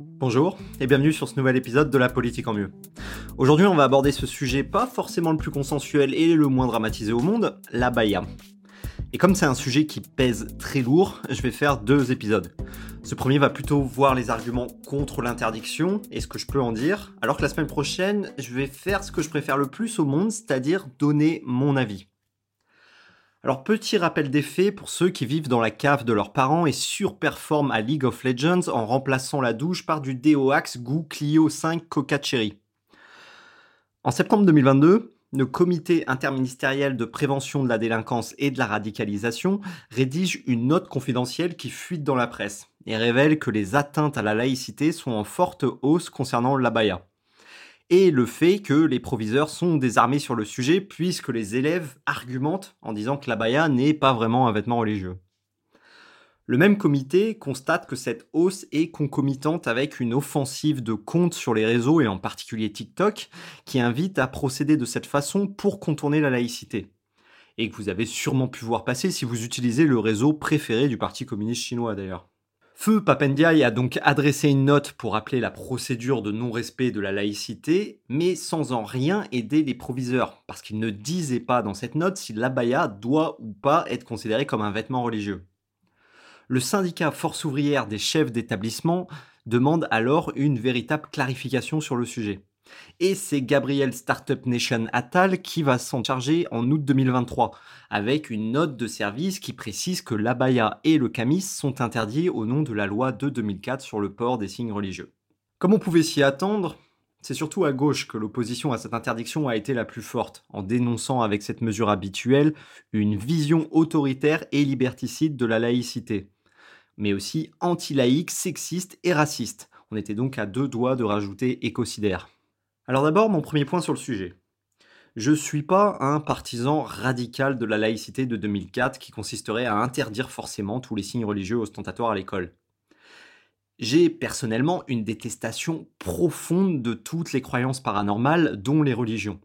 Bonjour et bienvenue sur ce nouvel épisode de La politique en mieux. Aujourd'hui, on va aborder ce sujet pas forcément le plus consensuel et le moins dramatisé au monde, la baya. Et comme c'est un sujet qui pèse très lourd, je vais faire deux épisodes. Ce premier va plutôt voir les arguments contre l'interdiction et ce que je peux en dire, alors que la semaine prochaine, je vais faire ce que je préfère le plus au monde, c'est-à-dire donner mon avis. Alors petit rappel des faits pour ceux qui vivent dans la cave de leurs parents et surperforment à League of Legends en remplaçant la douche par du DOAX goût Clio 5 Coca Cherry. En septembre 2022, le comité interministériel de prévention de la délinquance et de la radicalisation rédige une note confidentielle qui fuite dans la presse et révèle que les atteintes à la laïcité sont en forte hausse concernant l'abaya et le fait que les proviseurs sont désarmés sur le sujet puisque les élèves argumentent en disant que l'abaya n'est pas vraiment un vêtement religieux. Le même comité constate que cette hausse est concomitante avec une offensive de comptes sur les réseaux et en particulier TikTok qui invite à procéder de cette façon pour contourner la laïcité. Et que vous avez sûrement pu voir passer si vous utilisez le réseau préféré du Parti communiste chinois d'ailleurs. Feu Papendiaï a donc adressé une note pour rappeler la procédure de non-respect de la laïcité, mais sans en rien aider les proviseurs, parce qu'il ne disait pas dans cette note si l'abaya doit ou pas être considéré comme un vêtement religieux. Le syndicat Force ouvrière des chefs d'établissement demande alors une véritable clarification sur le sujet. Et c'est Gabriel Startup Nation Attal qui va s'en charger en août 2023, avec une note de service qui précise que l'abaya et le camis sont interdits au nom de la loi de 2004 sur le port des signes religieux. Comme on pouvait s'y attendre, c'est surtout à gauche que l'opposition à cette interdiction a été la plus forte, en dénonçant avec cette mesure habituelle une vision autoritaire et liberticide de la laïcité, mais aussi anti-laïque, sexiste et raciste. On était donc à deux doigts de rajouter écocidaire. Alors d'abord, mon premier point sur le sujet. Je ne suis pas un partisan radical de la laïcité de 2004 qui consisterait à interdire forcément tous les signes religieux ostentatoires à l'école. J'ai personnellement une détestation profonde de toutes les croyances paranormales, dont les religions.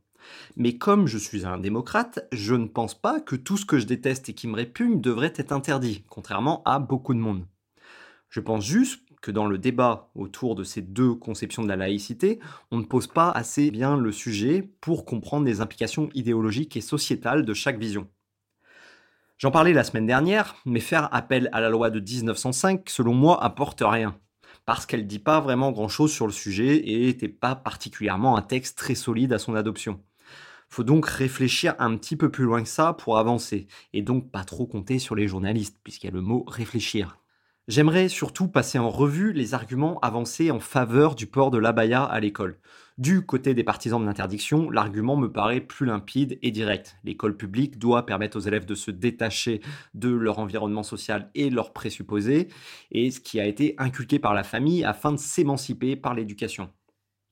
Mais comme je suis un démocrate, je ne pense pas que tout ce que je déteste et qui me répugne devrait être interdit, contrairement à beaucoup de monde. Je pense juste que dans le débat autour de ces deux conceptions de la laïcité, on ne pose pas assez bien le sujet pour comprendre les implications idéologiques et sociétales de chaque vision. J'en parlais la semaine dernière, mais faire appel à la loi de 1905, selon moi, apporte rien. Parce qu'elle dit pas vraiment grand chose sur le sujet et n'était pas particulièrement un texte très solide à son adoption. Faut donc réfléchir un petit peu plus loin que ça pour avancer, et donc pas trop compter sur les journalistes, puisqu'il y a le mot réfléchir. J'aimerais surtout passer en revue les arguments avancés en faveur du port de l'abaya à l'école. Du côté des partisans de l'interdiction, l'argument me paraît plus limpide et direct. L'école publique doit permettre aux élèves de se détacher de leur environnement social et leurs présupposés, et ce qui a été inculqué par la famille afin de s'émanciper par l'éducation.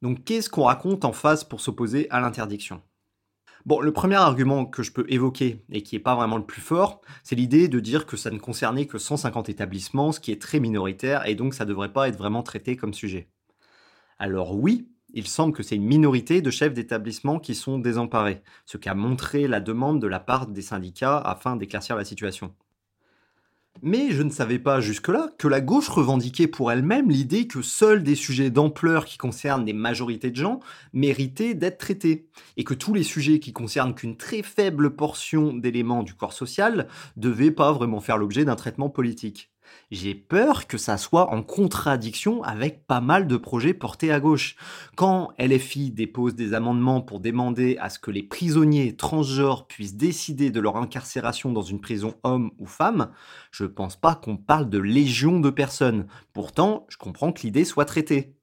Donc qu'est-ce qu'on raconte en face pour s'opposer à l'interdiction? Bon, le premier argument que je peux évoquer, et qui n'est pas vraiment le plus fort, c'est l'idée de dire que ça ne concernait que 150 établissements, ce qui est très minoritaire, et donc ça ne devrait pas être vraiment traité comme sujet. Alors oui, il semble que c'est une minorité de chefs d'établissement qui sont désemparés, ce qu'a montré la demande de la part des syndicats afin d'éclaircir la situation. Mais je ne savais pas jusque-là que la gauche revendiquait pour elle-même l'idée que seuls des sujets d'ampleur qui concernent des majorités de gens méritaient d'être traités, et que tous les sujets qui concernent qu'une très faible portion d'éléments du corps social devaient pas vraiment faire l'objet d'un traitement politique j'ai peur que ça soit en contradiction avec pas mal de projets portés à gauche. Quand LFI dépose des amendements pour demander à ce que les prisonniers transgenres puissent décider de leur incarcération dans une prison homme ou femme, je pense pas qu'on parle de légion de personnes. Pourtant, je comprends que l'idée soit traitée.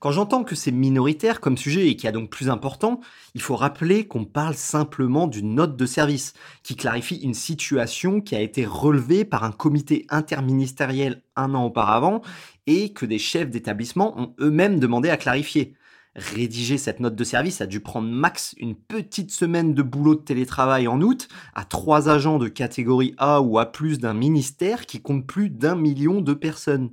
Quand j'entends que c'est minoritaire comme sujet et qu'il y a donc plus important, il faut rappeler qu'on parle simplement d'une note de service qui clarifie une situation qui a été relevée par un comité interministériel un an auparavant et que des chefs d'établissement ont eux-mêmes demandé à clarifier. Rédiger cette note de service a dû prendre max une petite semaine de boulot de télétravail en août à trois agents de catégorie A ou A+, d'un ministère qui compte plus d'un million de personnes.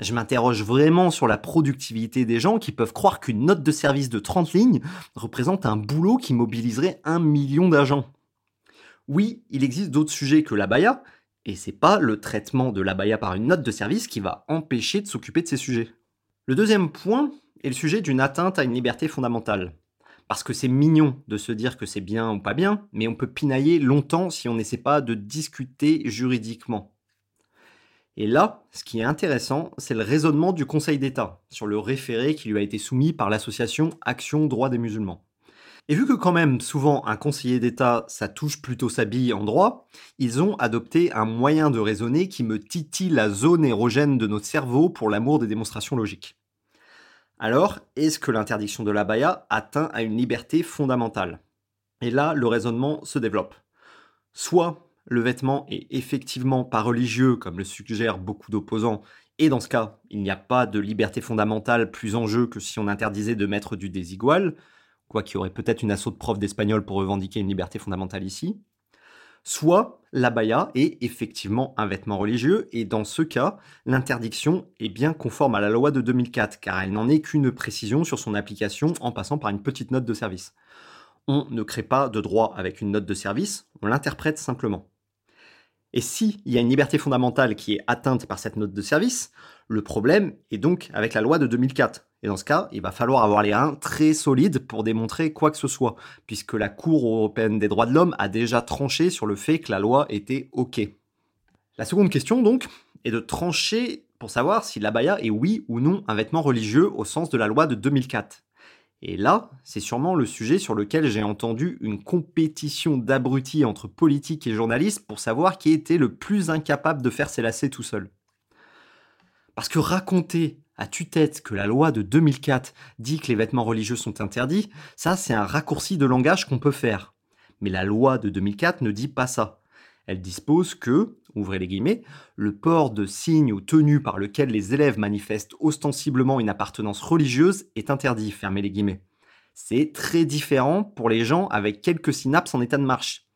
Je m'interroge vraiment sur la productivité des gens qui peuvent croire qu'une note de service de 30 lignes représente un boulot qui mobiliserait un million d'agents. Oui, il existe d'autres sujets que l'abaya, et c'est pas le traitement de l'abaya par une note de service qui va empêcher de s'occuper de ces sujets. Le deuxième point est le sujet d'une atteinte à une liberté fondamentale. Parce que c'est mignon de se dire que c'est bien ou pas bien, mais on peut pinailler longtemps si on n'essaie pas de discuter juridiquement. Et là, ce qui est intéressant, c'est le raisonnement du Conseil d'État sur le référé qui lui a été soumis par l'association Action Droit des musulmans. Et vu que quand même souvent un conseiller d'État, ça touche plutôt sa bille en droit, ils ont adopté un moyen de raisonner qui me titille la zone érogène de notre cerveau pour l'amour des démonstrations logiques. Alors, est-ce que l'interdiction de la baya atteint à une liberté fondamentale? Et là, le raisonnement se développe. Soit le vêtement est effectivement pas religieux, comme le suggèrent beaucoup d'opposants, et dans ce cas, il n'y a pas de liberté fondamentale plus en jeu que si on interdisait de mettre du désigual, quoi qu'il y aurait peut-être une assaut de prof d'espagnol pour revendiquer une liberté fondamentale ici. Soit l'abaya est effectivement un vêtement religieux, et dans ce cas, l'interdiction est bien conforme à la loi de 2004, car elle n'en est qu'une précision sur son application en passant par une petite note de service. On ne crée pas de droit avec une note de service, on l'interprète simplement. Et s'il y a une liberté fondamentale qui est atteinte par cette note de service, le problème est donc avec la loi de 2004. Et dans ce cas, il va falloir avoir les reins très solides pour démontrer quoi que ce soit, puisque la Cour européenne des droits de l'homme a déjà tranché sur le fait que la loi était OK. La seconde question, donc, est de trancher pour savoir si l'abaya est oui ou non un vêtement religieux au sens de la loi de 2004. Et là, c'est sûrement le sujet sur lequel j'ai entendu une compétition d'abrutis entre politiques et journalistes pour savoir qui était le plus incapable de faire ses lacets tout seul. Parce que raconter à tue-tête que la loi de 2004 dit que les vêtements religieux sont interdits, ça c'est un raccourci de langage qu'on peut faire. Mais la loi de 2004 ne dit pas ça. Elle dispose que, ouvrez les guillemets, le port de signes ou tenues par lequel les élèves manifestent ostensiblement une appartenance religieuse est interdit, fermez les guillemets. C'est très différent pour les gens avec quelques synapses en état de marche.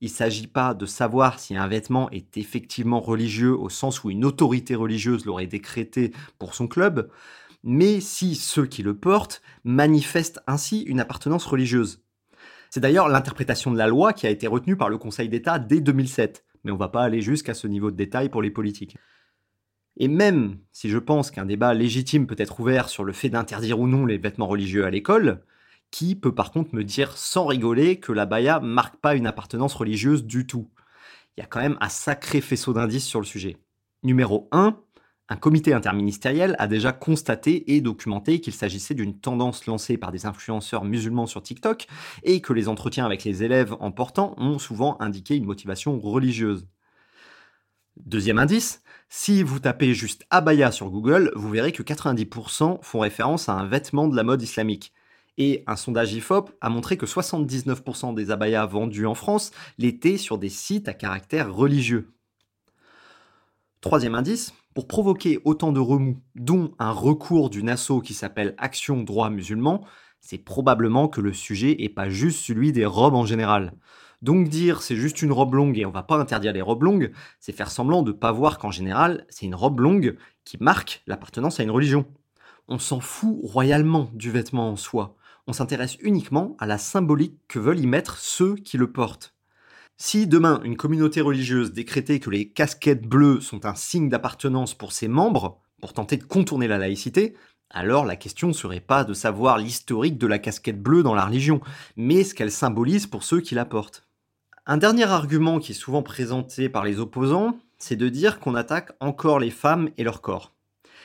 Il ne s'agit pas de savoir si un vêtement est effectivement religieux au sens où une autorité religieuse l'aurait décrété pour son club, mais si ceux qui le portent manifestent ainsi une appartenance religieuse. C'est d'ailleurs l'interprétation de la loi qui a été retenue par le Conseil d'État dès 2007, mais on ne va pas aller jusqu'à ce niveau de détail pour les politiques. Et même si je pense qu'un débat légitime peut être ouvert sur le fait d'interdire ou non les vêtements religieux à l'école, qui peut par contre me dire sans rigoler que la baya marque pas une appartenance religieuse du tout? Il y a quand même un sacré faisceau d'indices sur le sujet. Numéro 1, un comité interministériel a déjà constaté et documenté qu'il s'agissait d'une tendance lancée par des influenceurs musulmans sur TikTok et que les entretiens avec les élèves en portant ont souvent indiqué une motivation religieuse. Deuxième indice, si vous tapez juste abaya sur Google, vous verrez que 90% font référence à un vêtement de la mode islamique. Et un sondage IFOP a montré que 79% des abayas vendus en France l'étaient sur des sites à caractère religieux. Troisième indice, pour provoquer autant de remous, dont un recours d'une asso qui s'appelle Action Droit Musulman, c'est probablement que le sujet est pas juste celui des robes en général. Donc dire c'est juste une robe longue et on va pas interdire les robes longues, c'est faire semblant de pas voir qu'en général, c'est une robe longue qui marque l'appartenance à une religion. On s'en fout royalement du vêtement en soi. On s'intéresse uniquement à la symbolique que veulent y mettre ceux qui le portent. Si demain une communauté religieuse décrétait que les casquettes bleues sont un signe d'appartenance pour ses membres, pour tenter de contourner la laïcité, alors la question ne serait pas de savoir l'historique de la casquette bleue dans la religion, mais ce qu'elle symbolise pour ceux qui la portent. Un dernier argument qui est souvent présenté par les opposants, c'est de dire qu'on attaque encore les femmes et leur corps.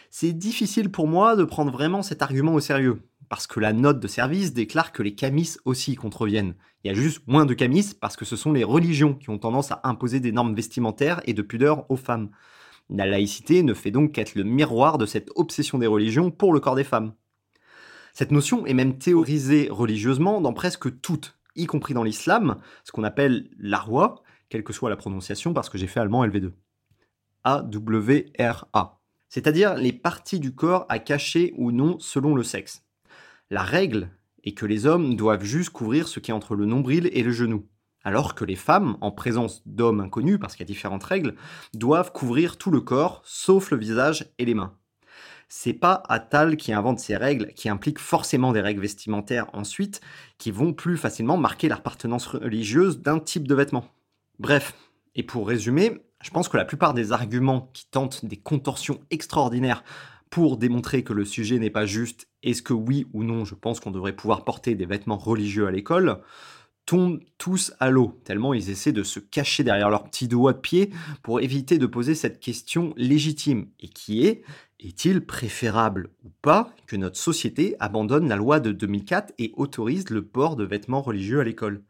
C'est difficile pour moi de prendre vraiment cet argument au sérieux, parce que la note de service déclare que les camis aussi contreviennent. Il y a juste moins de camis parce que ce sont les religions qui ont tendance à imposer des normes vestimentaires et de pudeur aux femmes. La laïcité ne fait donc qu'être le miroir de cette obsession des religions pour le corps des femmes. Cette notion est même théorisée religieusement dans presque toutes, y compris dans l'islam, ce qu'on appelle l'arwa, quelle que soit la prononciation parce que j'ai fait allemand LV2. A-W-R-A. C'est-à-dire les parties du corps à cacher ou non selon le sexe. La règle est que les hommes doivent juste couvrir ce qui est entre le nombril et le genou, alors que les femmes, en présence d'hommes inconnus, parce qu'il y a différentes règles, doivent couvrir tout le corps, sauf le visage et les mains. C'est pas Attal qui invente ces règles, qui impliquent forcément des règles vestimentaires ensuite, qui vont plus facilement marquer l'appartenance religieuse d'un type de vêtement. Bref, et pour résumer, je pense que la plupart des arguments qui tentent des contorsions extraordinaires pour démontrer que le sujet n'est pas juste est-ce que oui ou non je pense qu'on devrait pouvoir porter des vêtements religieux à l'école tombent tous à l'eau, tellement ils essaient de se cacher derrière leurs petits doigts de pied pour éviter de poser cette question légitime, et qui est, est-il préférable ou pas que notre société abandonne la loi de 2004 et autorise le port de vêtements religieux à l'école?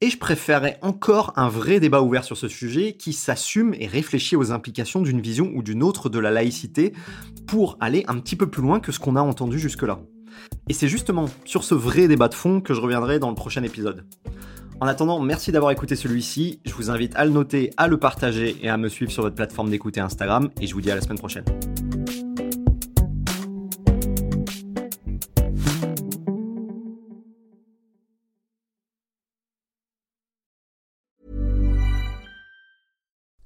Et je préférerais encore un vrai débat ouvert sur ce sujet qui s'assume et réfléchit aux implications d'une vision ou d'une autre de la laïcité pour aller un petit peu plus loin que ce qu'on a entendu jusque-là. Et c'est justement sur ce vrai débat de fond que je reviendrai dans le prochain épisode. En attendant, merci d'avoir écouté celui-ci. Je vous invite à le noter, à le partager et à me suivre sur votre plateforme d'écoute Instagram. Et je vous dis à la semaine prochaine.